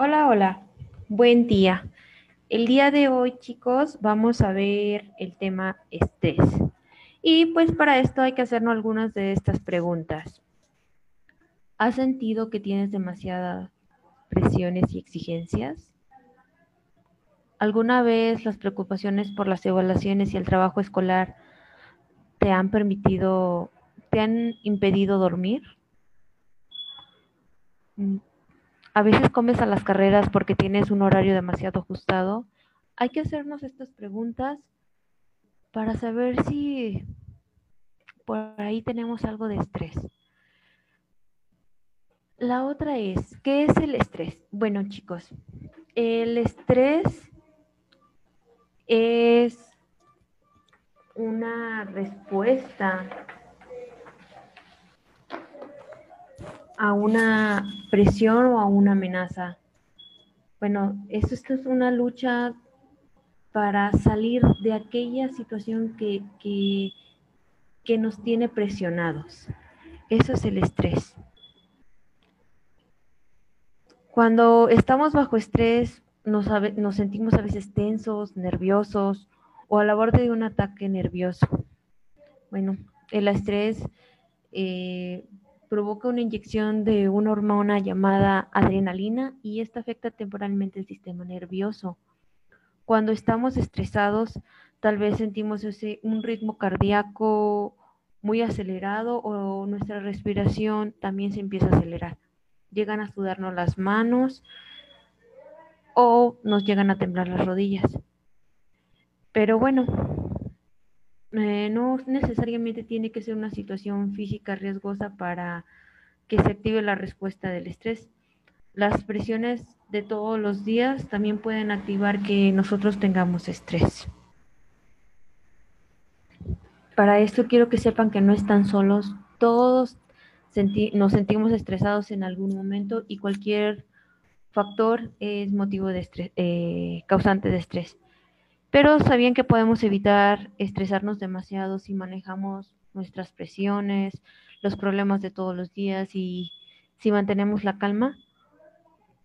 Hola, hola. Buen día. El día de hoy, chicos, vamos a ver el tema estrés. Y pues para esto hay que hacernos algunas de estas preguntas. ¿Has sentido que tienes demasiadas presiones y exigencias? ¿Alguna vez las preocupaciones por las evaluaciones y el trabajo escolar te han permitido, te han impedido dormir? A veces comes a las carreras porque tienes un horario demasiado ajustado. Hay que hacernos estas preguntas para saber si por ahí tenemos algo de estrés. La otra es, ¿qué es el estrés? Bueno, chicos, el estrés es una respuesta a una presión o a una amenaza. Bueno, esto, es una lucha para salir de aquella situación que, que, que nos tiene presionados. Eso es el estrés. Cuando estamos bajo estrés, nos, nos, sentimos a veces tensos, nerviosos o a la borde de un ataque nervioso. Bueno, el estrés eh, provoca una inyección de una hormona llamada adrenalina y esta afecta temporalmente el sistema nervioso. Cuando estamos estresados, tal vez sentimos ese, un ritmo cardíaco muy acelerado o nuestra respiración también se empieza a acelerar. Llegan a sudarnos las manos o nos llegan a temblar las rodillas. Pero bueno, eh, no necesariamente tiene que ser una situación física riesgosa para que se active la respuesta del estrés. Las presiones de todos los días también pueden activar que nosotros tengamos estrés. Para esto quiero que sepan que no están solos, todos nos sentimos estresados en algún momento y cualquier factor es motivo de estrés, eh, causante de estrés. Pero sabían que podemos evitar estresarnos demasiado si manejamos nuestras presiones, los problemas de todos los días y si mantenemos la calma.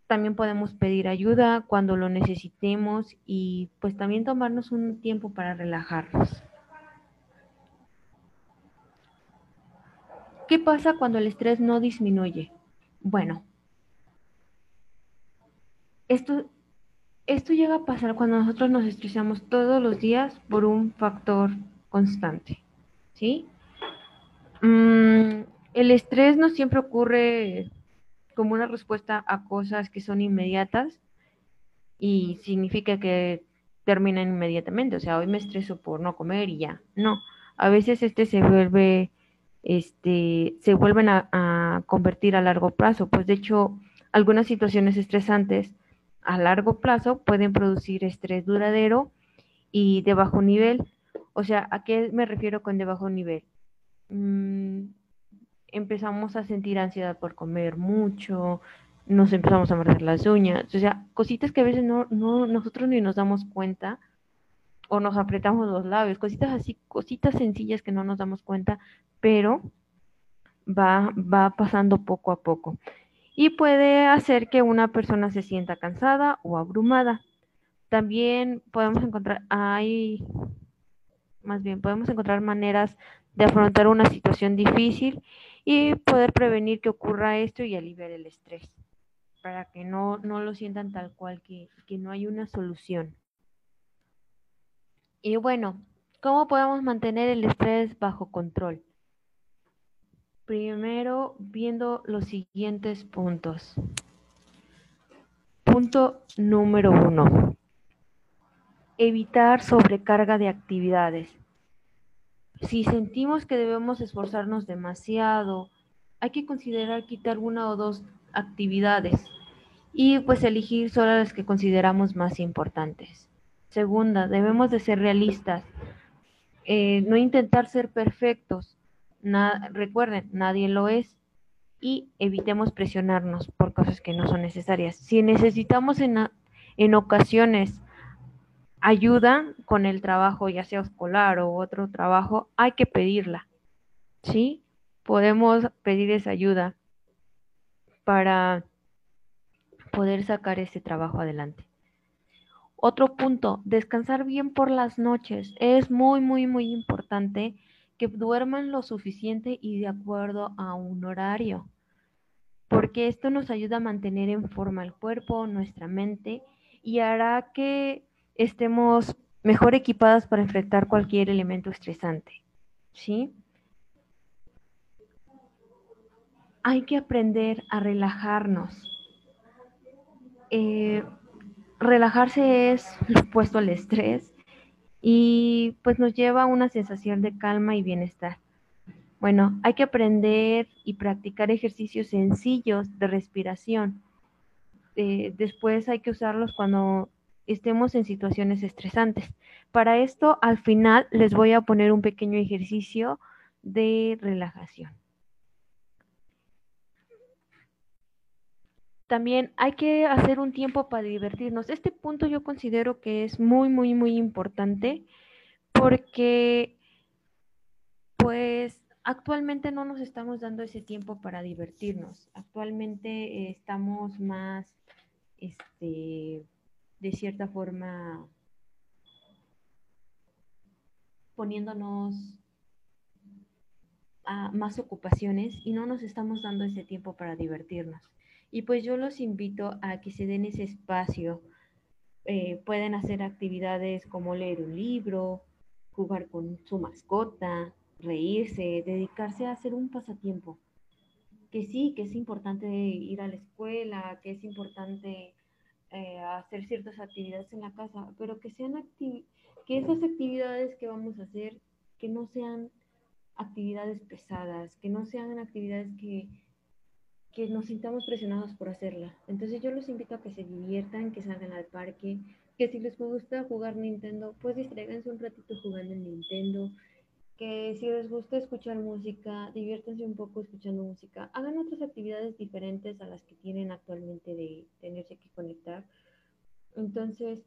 También podemos pedir ayuda cuando lo necesitemos y pues también tomarnos un tiempo para relajarnos. ¿Qué pasa cuando el estrés no disminuye? Bueno, esto esto llega a pasar cuando nosotros nos estresamos todos los días por un factor constante, ¿sí? Mm, el estrés no siempre ocurre como una respuesta a cosas que son inmediatas y significa que terminan inmediatamente. O sea, hoy me estreso por no comer y ya. No, a veces este se vuelve, este, se vuelven a, a convertir a largo plazo. Pues de hecho, algunas situaciones estresantes a largo plazo pueden producir estrés duradero y de bajo nivel. O sea, ¿a qué me refiero con de bajo nivel? Mm, empezamos a sentir ansiedad por comer mucho, nos empezamos a morder las uñas, o sea, cositas que a veces no, no, nosotros ni nos damos cuenta o nos apretamos los labios, cositas así, cositas sencillas que no nos damos cuenta, pero va, va pasando poco a poco y puede hacer que una persona se sienta cansada o abrumada. También podemos encontrar, hay, más bien, podemos encontrar maneras de afrontar una situación difícil y poder prevenir que ocurra esto y aliviar el estrés, para que no, no lo sientan tal cual, que, que no hay una solución. Y bueno, ¿cómo podemos mantener el estrés bajo control? Primero, viendo los siguientes puntos. Punto número uno. Evitar sobrecarga de actividades. Si sentimos que debemos esforzarnos demasiado, hay que considerar quitar una o dos actividades y pues elegir solo las que consideramos más importantes. Segunda, debemos de ser realistas, eh, no intentar ser perfectos recuerden, nadie lo es y evitemos presionarnos por cosas que no son necesarias. Si necesitamos en, en ocasiones ayuda con el trabajo, ya sea escolar o otro trabajo, hay que pedirla. ¿Sí? Podemos pedir esa ayuda para, poder sacar ese trabajo adelante. Otro punto, descansar bien por las noches. Es muy, muy, muy importante que duerman lo suficiente y de acuerdo a un horario, porque esto nos ayuda a mantener en forma el cuerpo, nuestra mente y hará que estemos mejor equipadas para enfrentar cualquier elemento estresante. ¿Sí? Hay que aprender a relajarnos. Eh, relajarse es lo opuesto al estrés y pues nos lleva a una sensación de calma y bienestar. Bueno, hay que aprender y practicar ejercicios sencillos de respiración. Eh, después hay que usarlos cuando estemos en situaciones estresantes. Para esto, al final les voy a poner un pequeño ejercicio de relajación. También hay que hacer un tiempo para divertirnos. Este punto yo considero que es muy, muy, muy importante porque pues actualmente no nos estamos dando ese tiempo para divertirnos. Actualmente estamos más, este, de cierta forma, poniéndonos a más ocupaciones y no nos estamos dando ese tiempo para divertirnos. Y pues yo los invito a que se den ese espacio. Eh, pueden hacer actividades como leer un libro, jugar con su mascota, reírse, dedicarse a hacer un pasatiempo. Que sí, que es importante ir a la escuela, que es importante eh, hacer ciertas actividades en la casa, pero que sean que esas actividades que vamos a hacer, que no sean actividades pesadas, que no sean actividades que que nos sintamos presionados por hacerla. Entonces yo los invito a que se diviertan, que salgan al parque, que si les gusta jugar Nintendo, pues distraiganse un ratito jugando en Nintendo, que si les gusta escuchar música, diviértanse un poco escuchando música, hagan otras actividades diferentes a las que tienen actualmente de tenerse que conectar. Entonces,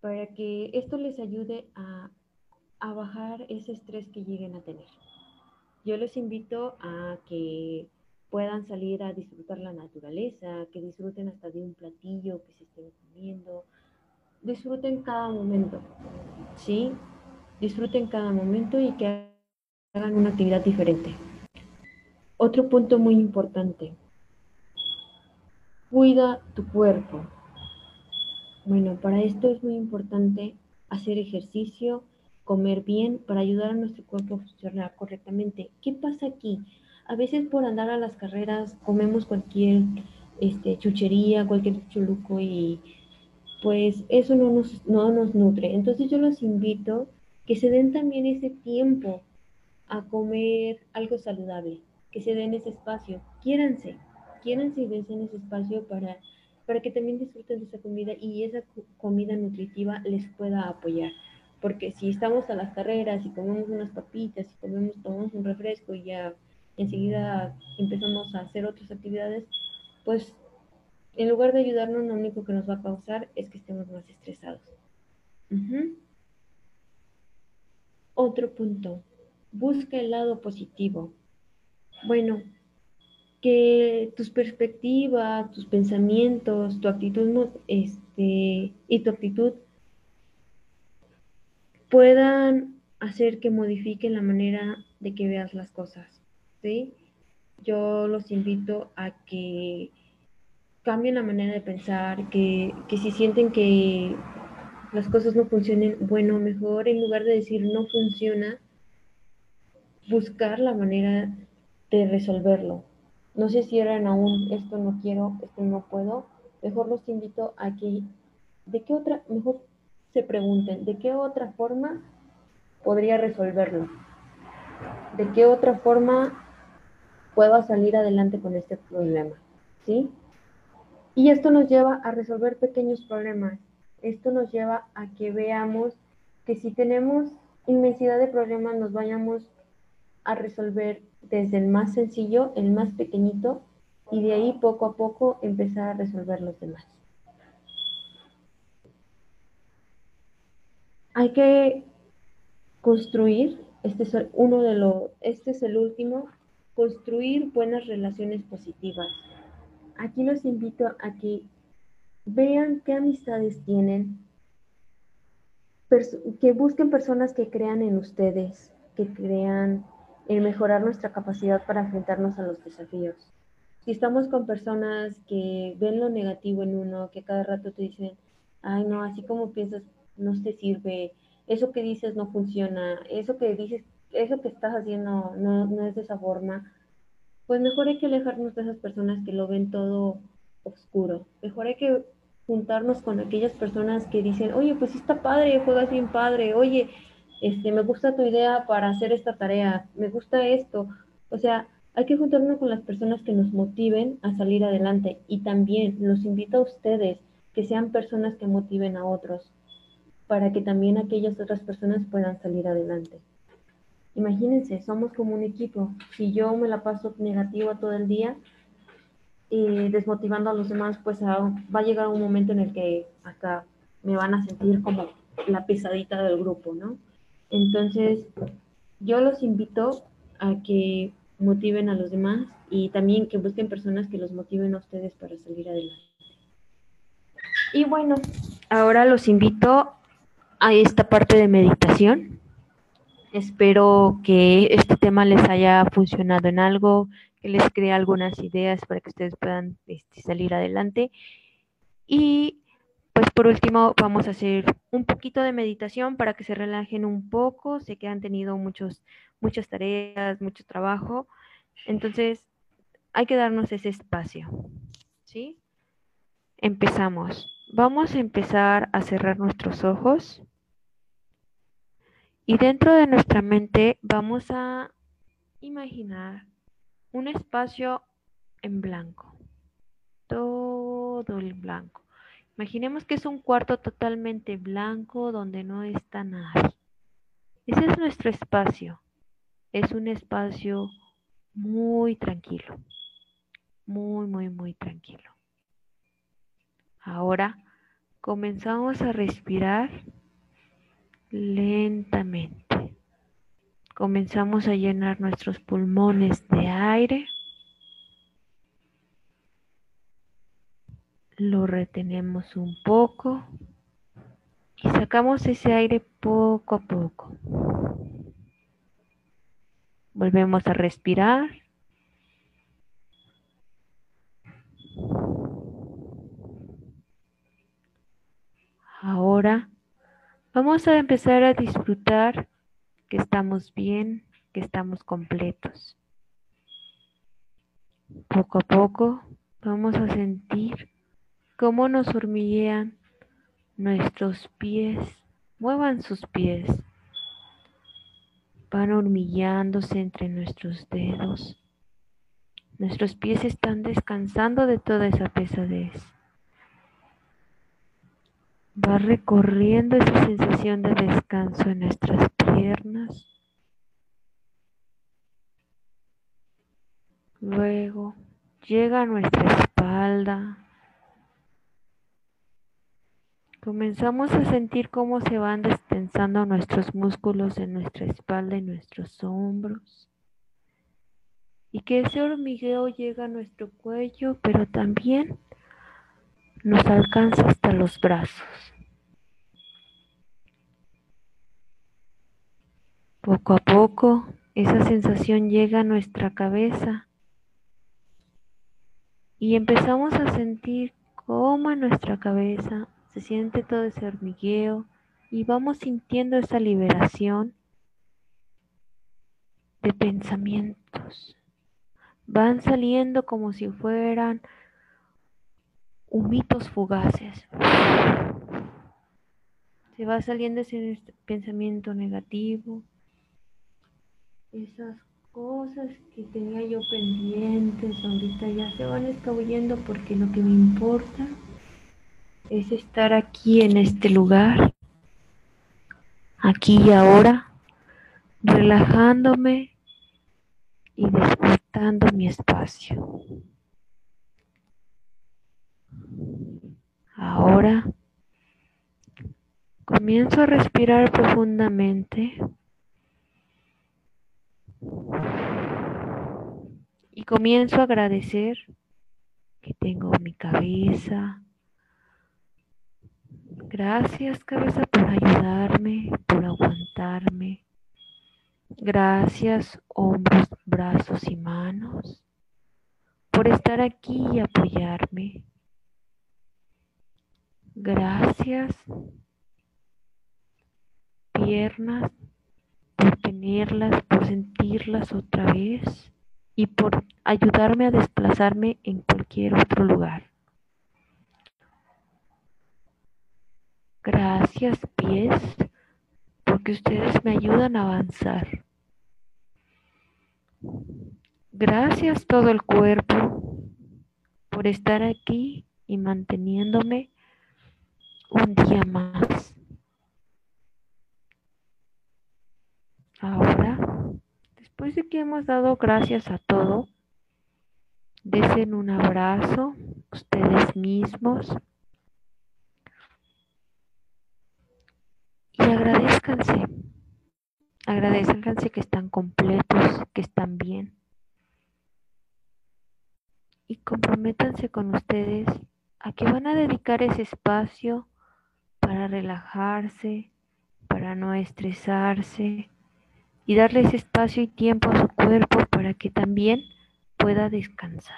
para que esto les ayude a, a bajar ese estrés que lleguen a tener. Yo les invito a que puedan salir a disfrutar la naturaleza, que disfruten hasta de un platillo que se estén comiendo. Disfruten cada momento, ¿sí? Disfruten cada momento y que hagan una actividad diferente. Otro punto muy importante. Cuida tu cuerpo. Bueno, para esto es muy importante hacer ejercicio, comer bien para ayudar a nuestro cuerpo a funcionar correctamente. ¿Qué pasa aquí? A veces por andar a las carreras comemos cualquier este, chuchería, cualquier chuluco y pues eso no nos, no nos nutre. Entonces yo los invito que se den también ese tiempo a comer algo saludable, que se den ese espacio, quiéranse, quiéranse y dense en ese espacio para, para que también disfruten de esa comida y esa comida nutritiva les pueda apoyar. Porque si estamos a las carreras y comemos unas papitas y comemos, tomamos un refresco y ya enseguida empezamos a hacer otras actividades, pues en lugar de ayudarnos, lo único que nos va a causar es que estemos más estresados. Otro punto, busca el lado positivo. Bueno, que tus perspectivas, tus pensamientos, tu actitud este, y tu actitud puedan hacer que modifiquen la manera de que veas las cosas. ¿Sí? Yo los invito a que cambien la manera de pensar, que, si sienten que las cosas no funcionen, bueno, mejor en lugar de decir no funciona, buscar la manera de resolverlo. No se cierran aún, esto no quiero, esto no puedo. Mejor los invito a que, ¿de qué otra, mejor se pregunten, ¿de qué otra forma podría resolverlo? ¿De qué otra forma pueda salir adelante con este problema, ¿sí? Y esto nos lleva a resolver pequeños problemas. Esto nos lleva a que veamos que si tenemos inmensidad de problemas, nos vayamos a resolver desde el más sencillo, el más pequeñito, y de ahí poco a poco empezar a resolver los demás. Hay que construir, este es uno de los, este es el último, construir buenas relaciones positivas. Aquí los invito a que vean qué amistades tienen, que busquen personas que crean en ustedes, que crean en mejorar nuestra capacidad para enfrentarnos a los desafíos. Si estamos con personas que ven lo negativo en uno, que cada rato te dicen, ay no, así como piensas no te sirve, eso que dices no funciona, eso que dices, eso que estás haciendo no, no es de esa forma, pues mejor hay que alejarnos de esas personas que lo ven todo oscuro. Mejor hay que juntarnos con aquellas personas que dicen, oye, pues está padre, juegas bien padre, oye, este, me gusta tu idea para hacer esta tarea, me gusta esto. O sea, hay que juntarnos con las personas que nos motiven a salir adelante y también los invito a ustedes que sean personas que motiven a otros para que también aquellas otras personas puedan salir adelante. Imagínense, somos como un equipo. Si yo me la paso negativa todo el día y desmotivando a los demás, pues va a llegar un momento en el que hasta me van a sentir como la pesadita del grupo, ¿no? Entonces, yo los invito a que motiven a los demás y también que busquen personas que los motiven a ustedes para salir adelante. Y bueno, ahora los invito a esta parte de meditación. Espero que este tema les haya funcionado en algo, que les cree algunas ideas para que ustedes puedan este, salir adelante. Y pues por último vamos a hacer un poquito de meditación para que se relajen un poco. Sé que han tenido muchos, muchas tareas, mucho trabajo. Entonces hay que darnos ese espacio. ¿Sí? Empezamos. Vamos a empezar a cerrar nuestros ojos. Y dentro de nuestra mente vamos a imaginar un espacio en blanco. Todo el blanco. Imaginemos que es un cuarto totalmente blanco donde no está nadie. Ese es nuestro espacio. Es un espacio muy tranquilo. Muy, muy, muy tranquilo. Ahora comenzamos a respirar lentamente. Comenzamos a llenar nuestros pulmones de aire. Lo retenemos un poco y sacamos ese aire poco a poco. Volvemos a respirar. Ahora Vamos a empezar a disfrutar que estamos bien, que estamos completos. Poco a poco vamos a sentir cómo nos hormiguean nuestros pies. Muevan sus pies. Van hormigueándose entre nuestros dedos. Nuestros pies están descansando de toda esa pesadez va recorriendo esa sensación de descanso en nuestras piernas. Luego llega a nuestra espalda. Comenzamos a sentir cómo se van destensando nuestros músculos en nuestra espalda y nuestros hombros. Y que ese hormigueo llega a nuestro cuello, pero también nos alcanza hasta los brazos. Poco a poco, esa sensación llega a nuestra cabeza y empezamos a sentir cómo en nuestra cabeza se siente todo ese hormigueo y vamos sintiendo esa liberación de pensamientos. Van saliendo como si fueran humitos fugaces. Se va saliendo ese pensamiento negativo, esas cosas que tenía yo pendientes ahorita ya se van escabullendo porque lo que me importa es estar aquí en este lugar, aquí y ahora, relajándome y disfrutando mi espacio. Ahora comienzo a respirar profundamente y comienzo a agradecer que tengo mi cabeza, Gracias, cabeza, por ayudarme, por aguantarme. Gracias, hombros, brazos y manos, por estar aquí y apoyarme. Gracias, piernas, por tenerlas, por sentirlas otra vez y por ayudarme a desplazarme en cualquier otro lugar. Gracias, pies, porque ustedes me ayudan a avanzar. Gracias todo el cuerpo por estar aquí y manteniéndome un día más. Ahora, después de que hemos dado gracias a todo, desen un abrazo ustedes mismos y agradezcanse. Agradezcanse que están completos, que están bien. Y comprométanse con ustedes a que van a dedicar ese espacio para relajarse, para no estresarse y darles espacio y tiempo a su cuerpo para que también pueda descansar.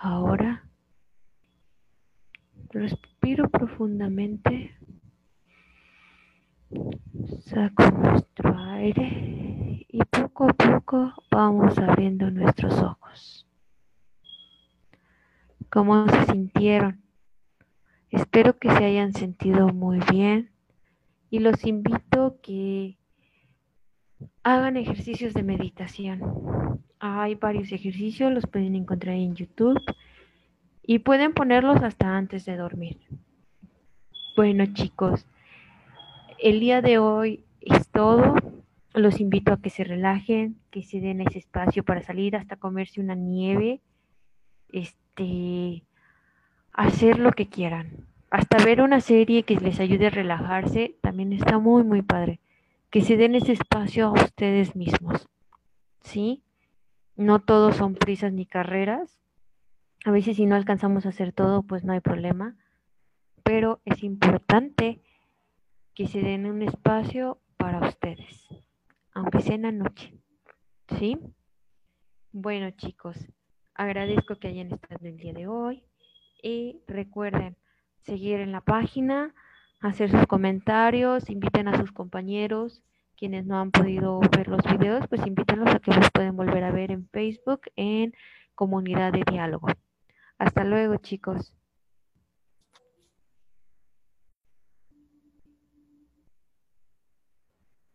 Ahora respiro profundamente, saco nuestro aire y poco a poco vamos abriendo nuestros ojos cómo se sintieron. Espero que se hayan sentido muy bien y los invito a que hagan ejercicios de meditación. Hay varios ejercicios, los pueden encontrar en YouTube y pueden ponerlos hasta antes de dormir. Bueno chicos, el día de hoy es todo. Los invito a que se relajen, que se den ese espacio para salir hasta comerse una nieve. Este, este, hacer lo que quieran. Hasta ver una serie que les ayude a relajarse también está muy, muy padre. Que se den ese espacio a ustedes mismos. ¿Sí? No todos son prisas ni carreras. A veces si no alcanzamos a hacer todo, pues no hay problema. Pero es importante que se den un espacio para ustedes, aunque sea en la noche. ¿Sí? Bueno, chicos, Agradezco que hayan estado el día de hoy y recuerden seguir en la página, hacer sus comentarios, inviten a sus compañeros, quienes no han podido ver los videos, pues invítenlos a que los pueden volver a ver en Facebook en comunidad de diálogo. Hasta luego, chicos.